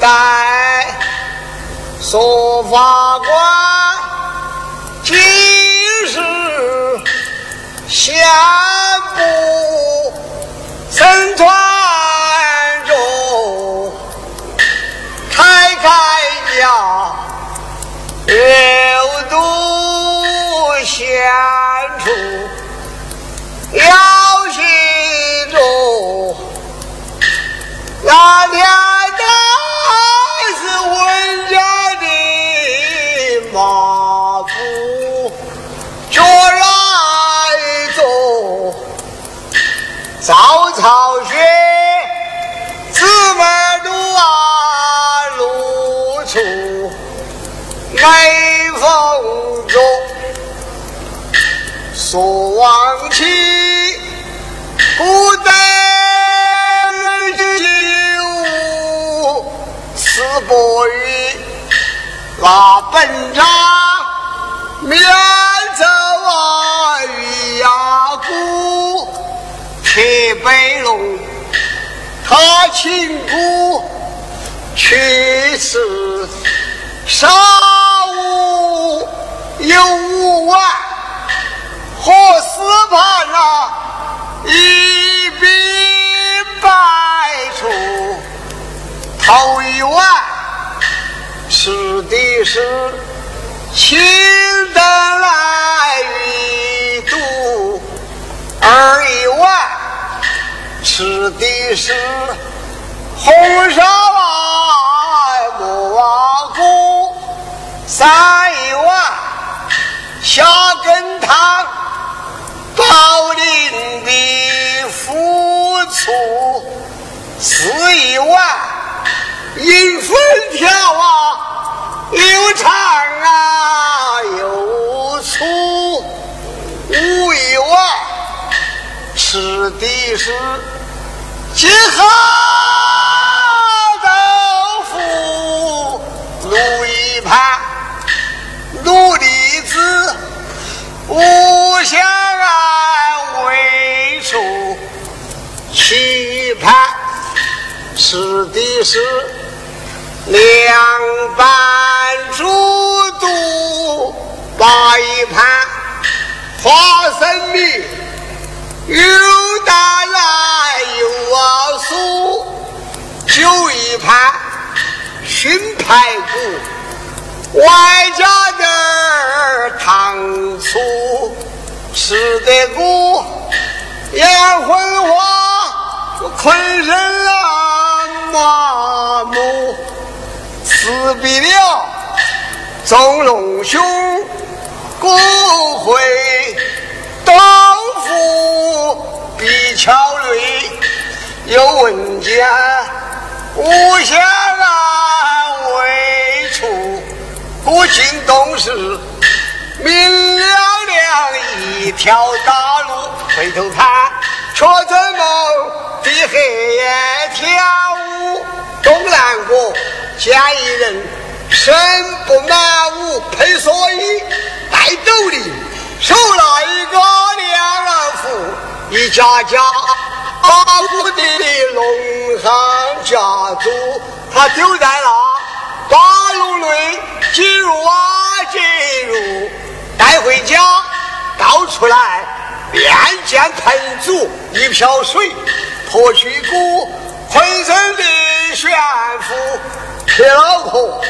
代说法官，今日宣布神团中开开家，六度献出要心中，那天的早草学，姊妹都啊露出眉峰中。说往起，古代有四伯语，那本章面铁背龙，他亲故去世，杀无有五万。何死盘啊，一笔百出，头一碗吃的是青的是红烧来木蛙骨，三一碗下羹汤。宝林的付出四一碗银粉条啊，又长啊又粗，五一碗吃的是结合豆腐，卤一盘卤栗子。五香啊，为出棋盘，吃的是凉拌猪肚，八一盘花生米，又大来又啊酥，酒一盘熏排骨，外加点儿糖醋，吃得过眼昏花，困身啊麻木，死不了总龙兄，骨灰豆腐比桥垒，有文件无暇啊为出。古今东事，明了了一条大路。回头看，却怎么的黑夜跳舞？东南国见一人，身不满五，配蓑衣，戴斗笠，手拿一个两人斧，一家家把我的龙行家族，他丢在了八路内。进入啊，进入，带回家，倒出来，面见盆主，一瓢水，脱去骨，浑身的悬浮，铁老婆，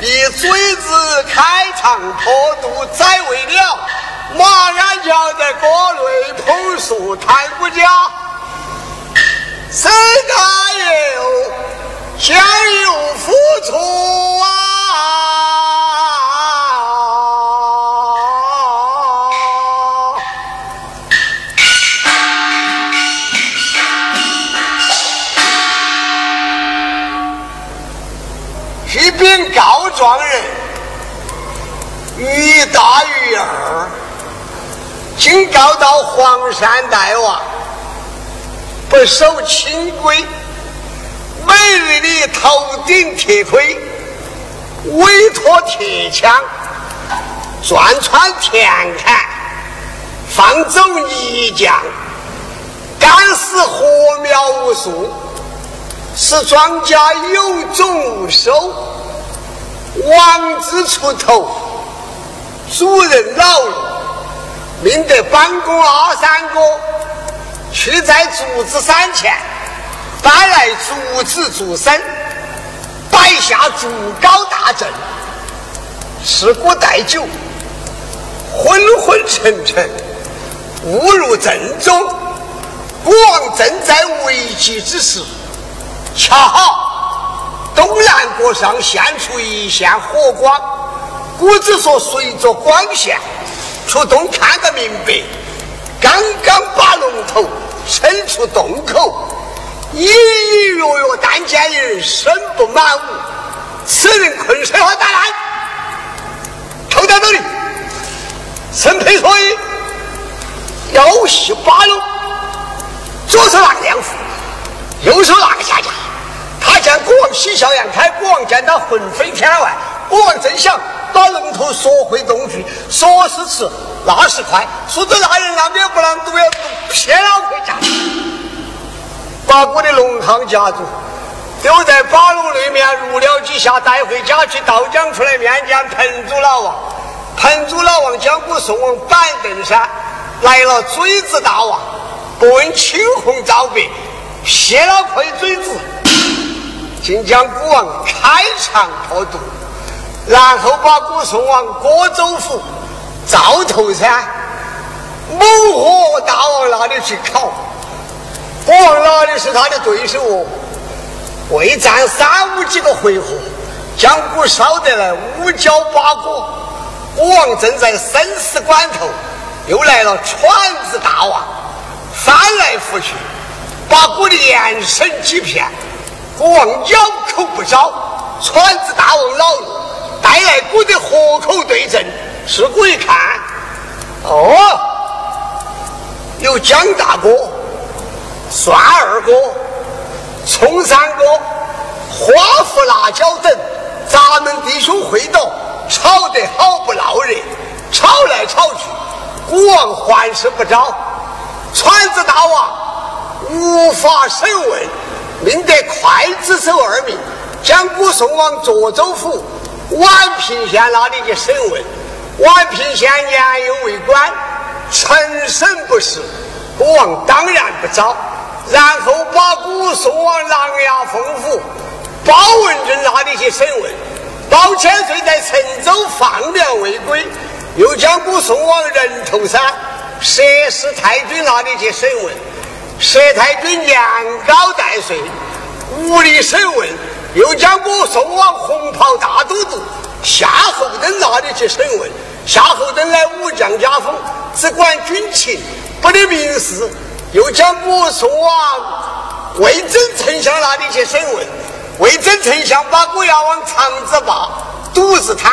一嘴子开肠破肚，再为了马鞍轿在锅内捧熟太不假，生大油，先入虎出啊。一禀告状人，于大玉。警告到黄山大王，不守清规，每日里头顶铁盔，委托铁枪，钻穿田坎，放走泥浆，干死禾苗无数，使庄稼有种无收，王子出头，主人老了，命得帮工二三哥去在竹子山前搬来竹子竹身，摆下竹高大阵，吃果待酒，昏昏沉沉，误入阵中。国王正在危急之时。恰好东南角上现出一线火光，古子说随着光线出洞看个明白。刚刚把龙头伸出洞口，隐隐约约但见一人身不满五，此人困身和大难，头戴斗笠，身披蓑衣，腰系八龙，左手拿个亮斧，右手拿个下架。他见国王喜笑颜开，国王见他魂飞天外，国王正想把龙头缩回洞去，说是迟，那是快，说着那人那边不能读，要读，偏要回家，把我的龙行夹住，丢在八龙里面，入了几下，带回家去倒将出来面见彭祖老王。彭祖老王将我送往板凳山，来了嘴子大王，不问青红皂白，谢了亏嘴子。竟将古王开肠破肚，然后把古送往郭州府赵头山猛火大王那里去烤。国王哪里是他的对手哦？未战三五几个回合，将古烧得来五焦八果。国王正在生死关头，又来了犬子大王，翻来覆去，把古的眼神几片。国王咬口不招，船子大王老带来古的河口对阵，是古一看，哦，有姜大哥、蒜二哥、葱三哥、花胡辣椒等，咱们弟兄会斗，吵得好不闹热，吵来吵去，国王还是不招，川子大王无法审问。命得刽子手二名，将古送往涿州府宛平县那里去审问。宛平县年幼为官，陈审不实，国王当然不招。然后把古送往琅琊封府包文正那里去审问。包千岁在陈州放粮未归，又将古送往人头山佘氏太君那里去审问。佘太君年高带岁，无力审问，又将我送往红袍大都督夏侯惇那里去审问。夏侯惇乃武将家风，只管军情，不得民事，又将我送往魏征丞相那里去审问。魏征丞相把我押往长子坝赌子滩，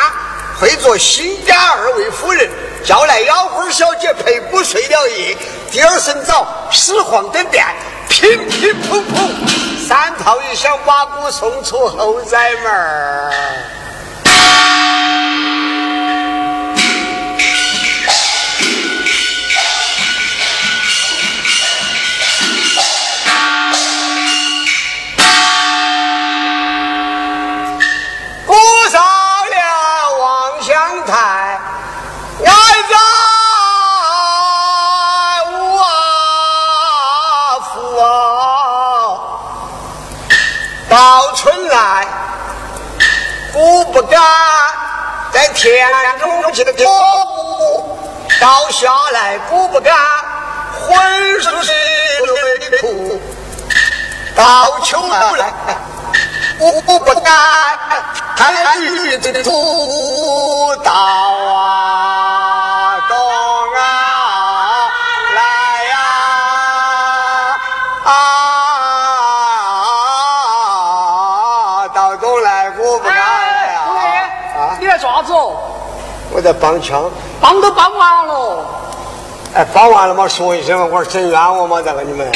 会做新家二位夫人。叫来妖花小姐陪我睡了夜，第二声早始皇登殿，乒乒乓乓，三炮一响，把我送出后宅门儿。天中去的跳舞，倒下来不不敢浑身是泪哭，到秋来我不敢看雨的土到啊。啥子哦？我在帮腔，帮都帮完了。哎，帮完了嘛，说一声嘛，我说真冤枉嘛，这个你们。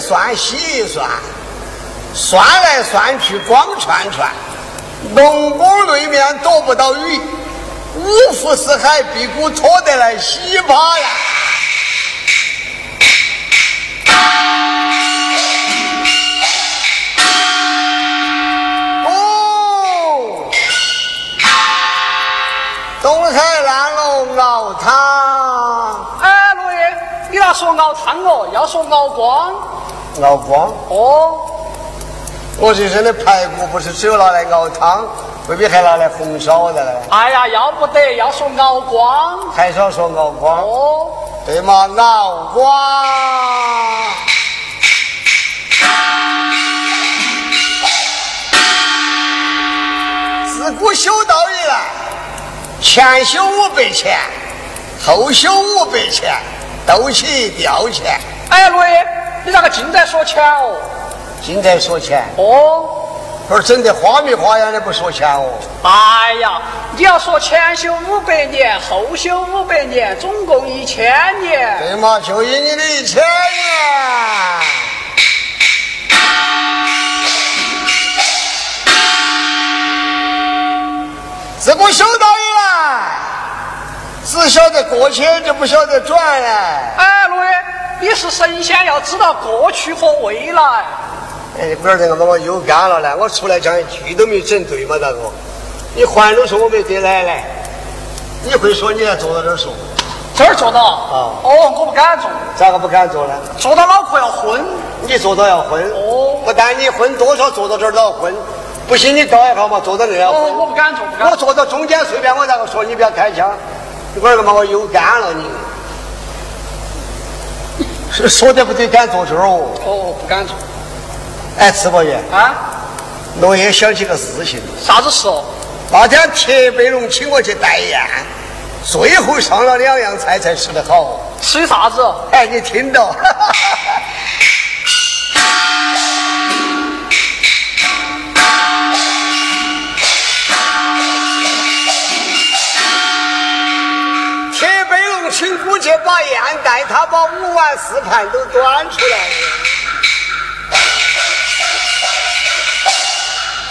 算西一算，算来算去光串串，龙宫对面躲不到雨，五湖四海屁股拖得来稀巴烂。哦，东海南龙熬汤。哎，罗爷，你那说熬汤哦，要说熬光。熬光？哦，我这身的排骨不是只有拿来熬汤，未必还拿来红烧的嘞。哎呀，要不得，要说熬光。还是要说熬光？哦，对嘛，熬光。自古修道以来，前修五百钱，后修五百钱，都起吊钱。哎呀，罗爷，你咋个净在说钱哦？净在说钱？哦，不是整得花米花样的不说钱哦？哎呀，你要说前修五百年，后修五百年，总共一千年。对嘛，就以你的一千年。自古修道以来，只晓得过去，就不晓得转嘞。哎，罗爷，你是神仙，要知道过去和未来。哎，不晓得我把我又干了呢，我出来讲一句都没整对嘛，大哥。你还都说我没得奶奶，你会说你还坐到这儿说，这儿坐到？啊哦，我不敢坐，咋个不敢坐呢？坐到脑壳要昏。你坐到要昏。哦不但你昏，多少坐到这儿都要昏。不信你搞一下嘛，坐到那要哦，我不敢坐，不敢我坐到中间随便我咋个说，你不要开枪。一会儿个嘛，我又干了你。说说的不对，敢坐这儿哦。哦，不敢坐。哎，吃伯爷，啊？我也想起个事情。啥子事哦？那天铁北龙请我去带宴，最后上了两样菜才吃得好。吃啥子？哎，你听到？铁北龙请姑去把宴带，他把五碗四盘都端出来了。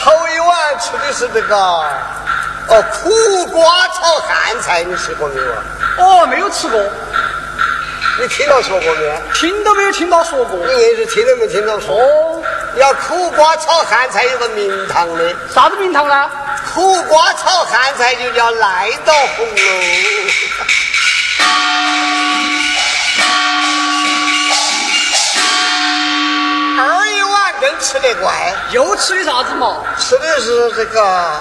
头一碗吃的是这个哦苦瓜炒汉菜，你吃过没有啊？哦，没有吃过，你听到说过没有？听都没有听到说过。你硬是听都没听到说。哦，要苦瓜炒汉菜有个名堂的，啥子名堂呢？苦瓜炒汉菜就叫赖到红喽。又吃的啥子嘛？吃的是这个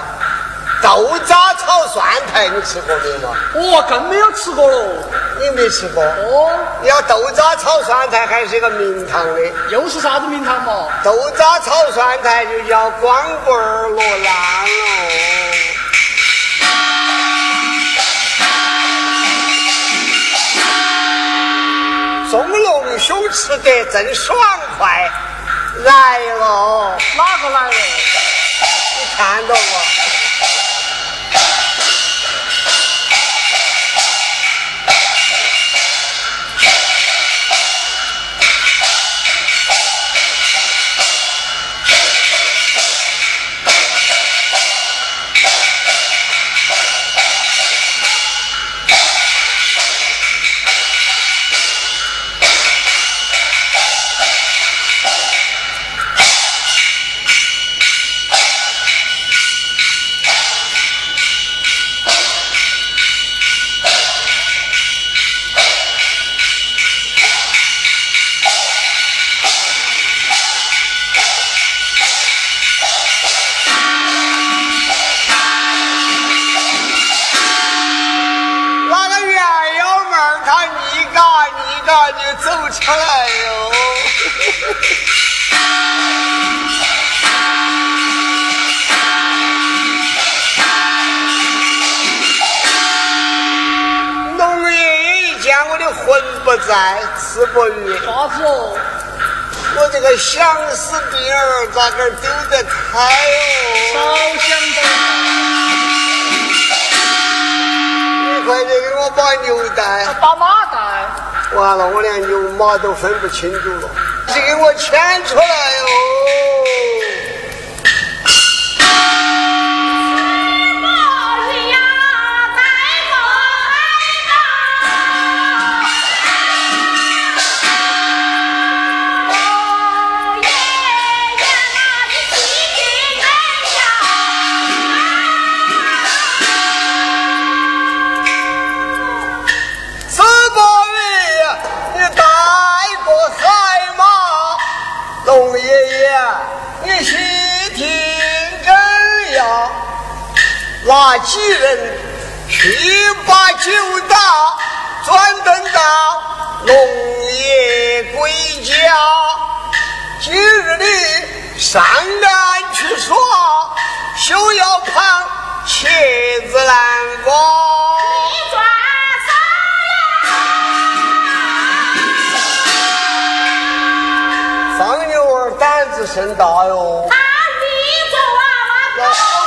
豆渣炒蒜苔，你吃过没有嘛？我，更没有吃过喽。你没吃过？哦，要豆渣炒蒜苔还是一个名堂的，又是啥子名堂嘛？豆渣炒蒜苔就叫光棍儿罗兰喽。钟龙兄吃得真爽快，来了，哪个来了？你看到我？魂不在，词不语，啥子哦？我这个想死病儿咋个丢得开少哦？想的。你快点给我把牛带。把马带。完了，我连牛马都分不清楚了。你给我牵出来哟。龙爷爷，你细听真呀！那几人去把酒打，专等到龙爷归家。今日你上岸去耍，休要碰茄子南瓜。你。胆子甚大哟。后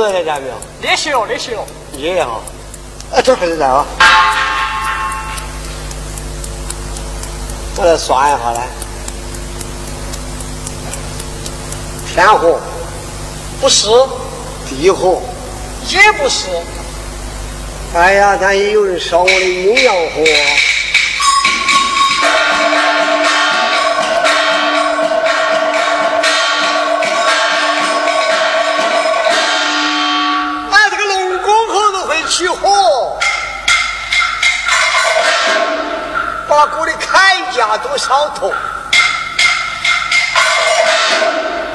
头来见没有？练习哦，练习哦。也哈，啊，这还在啊？我来算一下来。天河不是，地河也不是。哎呀，但也有人烧我的阴阳河。起火，把我的铠甲都烧脱。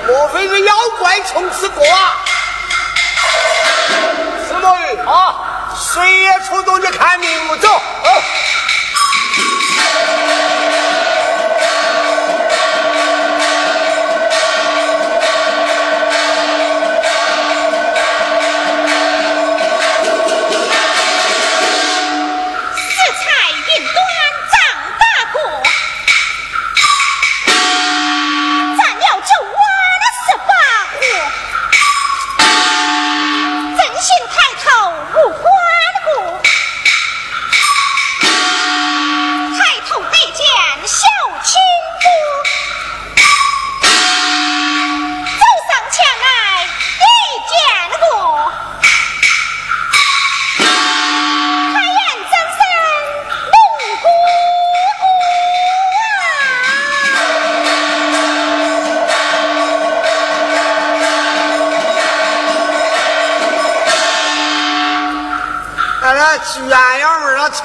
莫非是妖怪从此过啊？司马懿啊，谁也出动去看明目，走。啊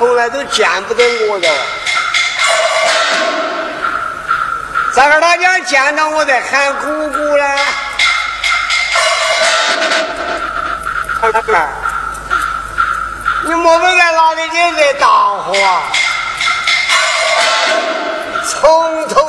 从来都见不得我的。咋个他娘见到我在喊姑姑呢？你莫非在哪里你在打呼啊？从头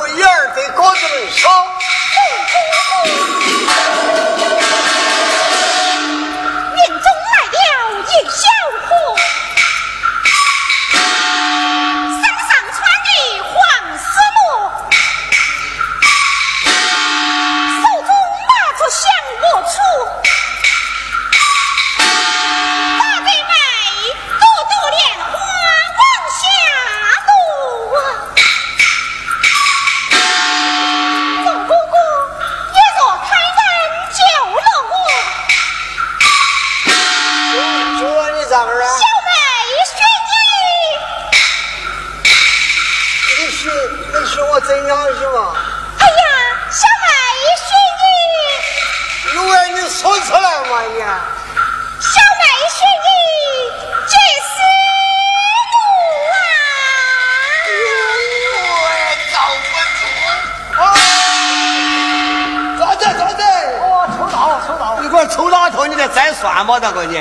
你在摘算吗大哥你？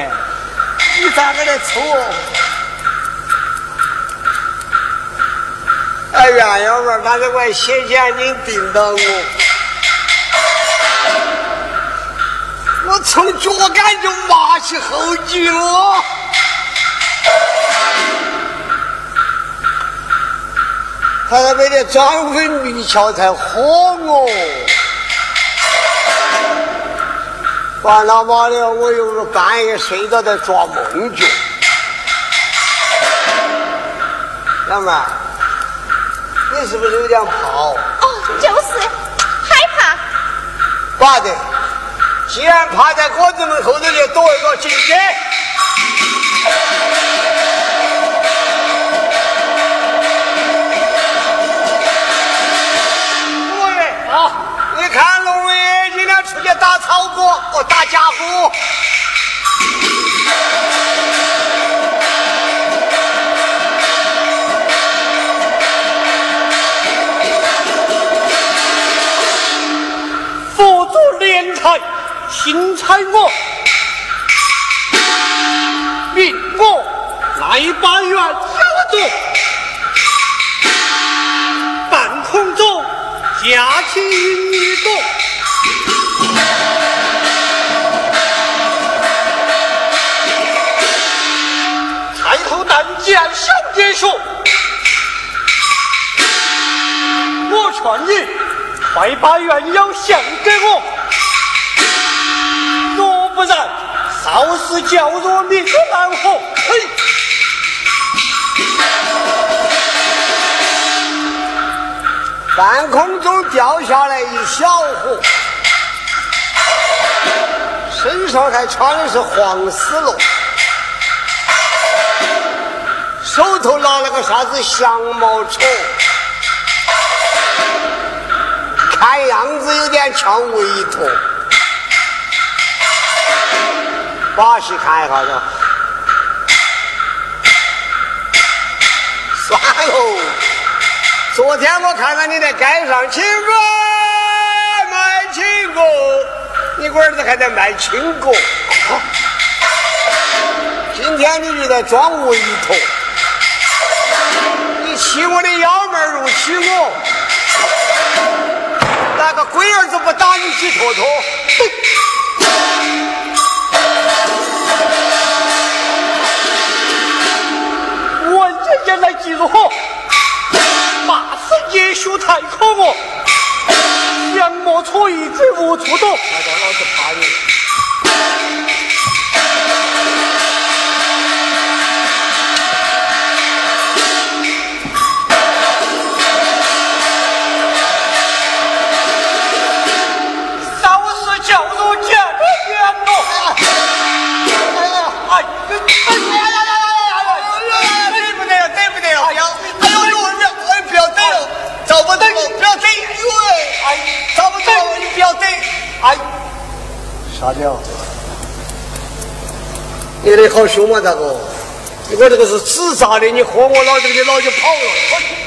你咋个来抽哎呀幺妹把这块谢谢您盯到我。我从脚杆就麻起后了。他那边的张飞迷窍才喝我。完他妈的，我有个半夜睡着在抓梦觉。老妹儿，你是不是有点怕？哦，就是害怕。爸的，既然趴在果子门后头就躲一个进去。轻财我，命我来八元要夺，半空中架起云朵。见小姐说：“我劝你快把鸳鸯献给我，若不然，少时叫弱你可难活。”嘿，半空中掉下来一小伙，身上还穿的是黄丝罗。手头拿了个啥子降毛杵，看样子有点像韦陀。把戏看一下子。算喽，昨天我看到你在街上请歌卖青果，你龟儿子还在卖青果。今天你就在装韦陀。欺我的幺妹儿，入娶我，哪个龟儿子不打你几坨坨？我人家来记如何？八十夜宿太可恶，杨莫错一嘴无处躲。大家老子怕你。啥的？你的好凶嘛，大哥！我这个是纸扎的，你喝我老子，你老就跑了。